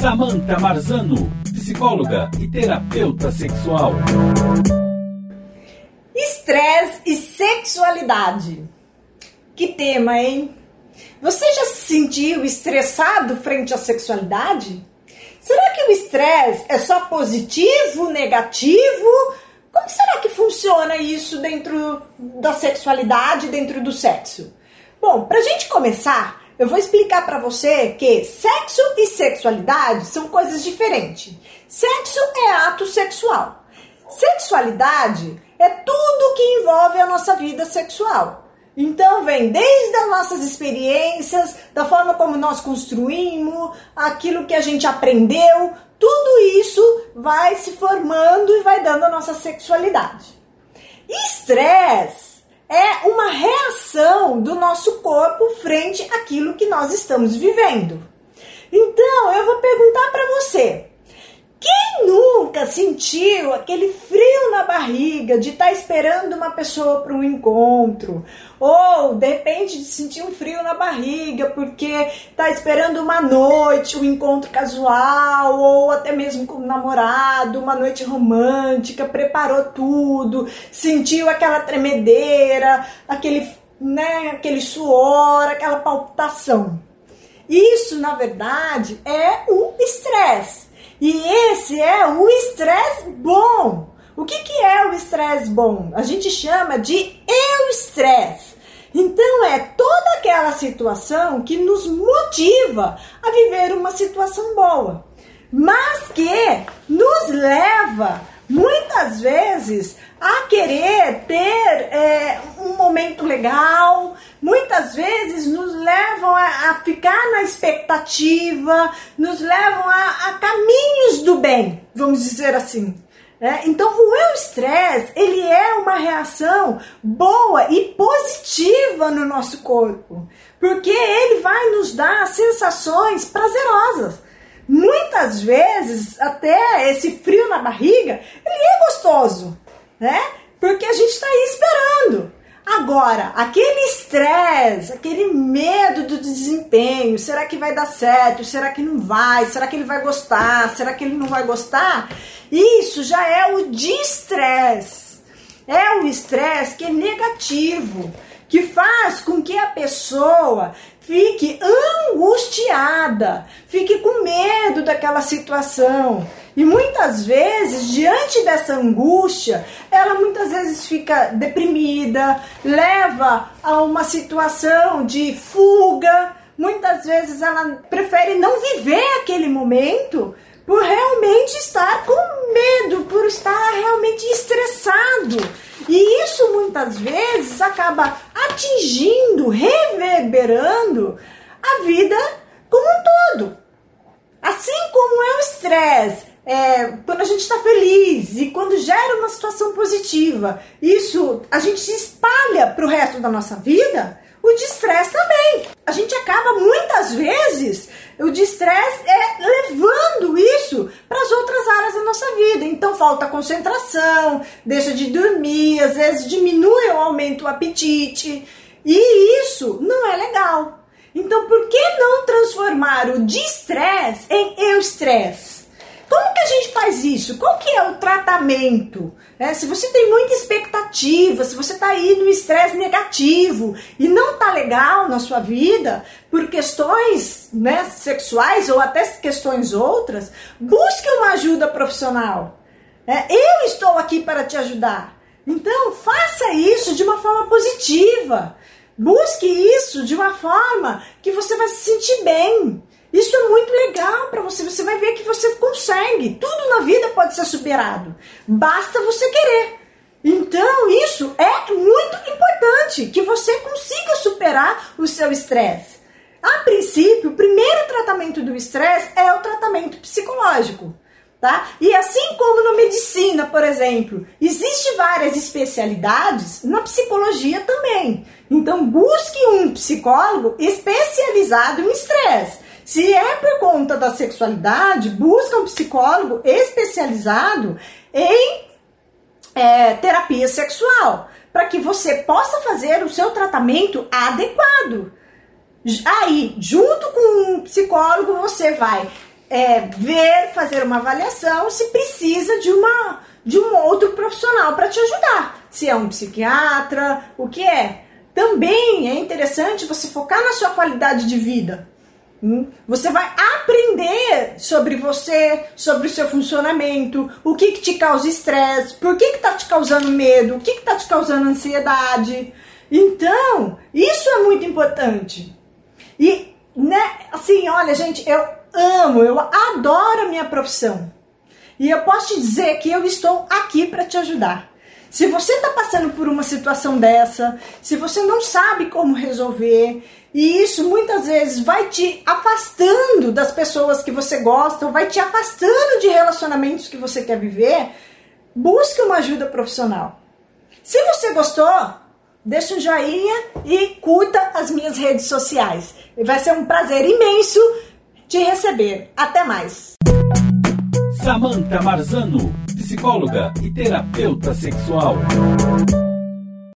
Samantha Marzano, psicóloga e terapeuta sexual. Estresse e sexualidade. Que tema, hein? Você já se sentiu estressado frente à sexualidade? Será que o estresse é só positivo, negativo? Como será que funciona isso dentro da sexualidade, dentro do sexo? Bom, pra gente começar, eu vou explicar para você que sexo e sexualidade são coisas diferentes. Sexo é ato sexual. Sexualidade é tudo que envolve a nossa vida sexual. Então vem desde as nossas experiências, da forma como nós construímos, aquilo que a gente aprendeu, tudo isso vai se formando e vai dando a nossa sexualidade. Estresse é uma reação do nosso corpo frente àquilo que nós estamos vivendo. Então, eu vou perguntar para você: quem nunca sentiu aquele frio na barriga de estar tá esperando uma pessoa para um encontro? Ou de repente de sentir um frio na barriga porque está esperando uma noite, um encontro casual, ou até mesmo com o namorado, uma noite romântica, preparou tudo, sentiu aquela tremedeira, aquele, né, aquele suor, aquela palpitação. Isso, na verdade, é o estresse e esse é o estresse bom. O que, que é o estresse bom? A gente chama de eu-estresse. Então é toda aquela situação que nos motiva a viver uma situação boa, mas que nos leva muitas vezes a querer ter é, um momento legal, muitas vezes nos levam a, a ficar na expectativa, nos levam a, a, caminhos do bem, vamos dizer assim. É, então o eu estresse ele é uma reação boa e positiva no nosso corpo, porque ele vai nos dar sensações prazerosas. Muitas vezes até esse frio na barriga ele é gostoso, né? Porque a gente está aí esperando. Agora, aquele estresse, aquele medo do desempenho, será que vai dar certo? Será que não vai? Será que ele vai gostar? Será que ele não vai gostar? Isso já é o distress. É o estresse que é negativo, que faz com que a pessoa fique angustiada, fique com medo daquela situação. E muitas vezes, diante dessa angústia, ela muitas vezes fica deprimida, leva a uma situação de fuga. Muitas vezes ela prefere não viver aquele momento por realmente estar com medo, por estar realmente estressado. E isso muitas vezes acaba atingindo, reverberando a vida como um todo. Assim como é o estresse, é, quando a gente está feliz e quando gera uma situação positiva, isso a gente se espalha para o resto da nossa vida, o distress também. A gente acaba muitas vezes, o distress é levando isso para as outras áreas da nossa vida. Então falta concentração, deixa de dormir, às vezes diminui ou aumenta o apetite. E isso não é legal. Então por que não transformar o distress em eu-stress? Como que a gente faz isso? Qual que é o tratamento? É, se você tem muita expectativa, se você está aí no estresse negativo e não está legal na sua vida por questões né, sexuais ou até questões outras, busque uma ajuda profissional. É, eu estou aqui para te ajudar. Então faça isso de uma forma positiva. Busque isso de uma forma que você vai se sentir bem. Isso é muito legal para você. Você vai ver que você consegue. Tudo na vida pode ser superado. Basta você querer. Então, isso é muito importante que você consiga superar o seu estresse. A princípio, o primeiro tratamento do estresse é o tratamento psicológico. Tá? E assim como na medicina, por exemplo, existe várias especialidades, na psicologia também. Então busque um psicólogo especializado em estresse. Se é por conta da sexualidade, busca um psicólogo especializado em é, terapia sexual, para que você possa fazer o seu tratamento adequado. Aí, junto com um psicólogo, você vai é, ver, fazer uma avaliação se precisa de uma de um outro profissional para te ajudar. Se é um psiquiatra, o que é. Também é interessante você focar na sua qualidade de vida. Hum? Você vai aprender sobre você, sobre o seu funcionamento, o que, que te causa estresse, por que está te causando medo, o que está te causando ansiedade. Então, isso é muito importante. E, né, assim, olha, gente, eu amo, eu adoro a minha profissão. E eu posso te dizer que eu estou aqui para te ajudar. Se você está passando por uma situação dessa, se você não sabe como resolver, e isso muitas vezes vai te afastando das pessoas que você gosta, vai te afastando de relacionamentos que você quer viver, busque uma ajuda profissional. Se você gostou, deixa um joinha e curta as minhas redes sociais. Vai ser um prazer imenso te receber. Até mais. Samantha Marzano, psicóloga e terapeuta sexual.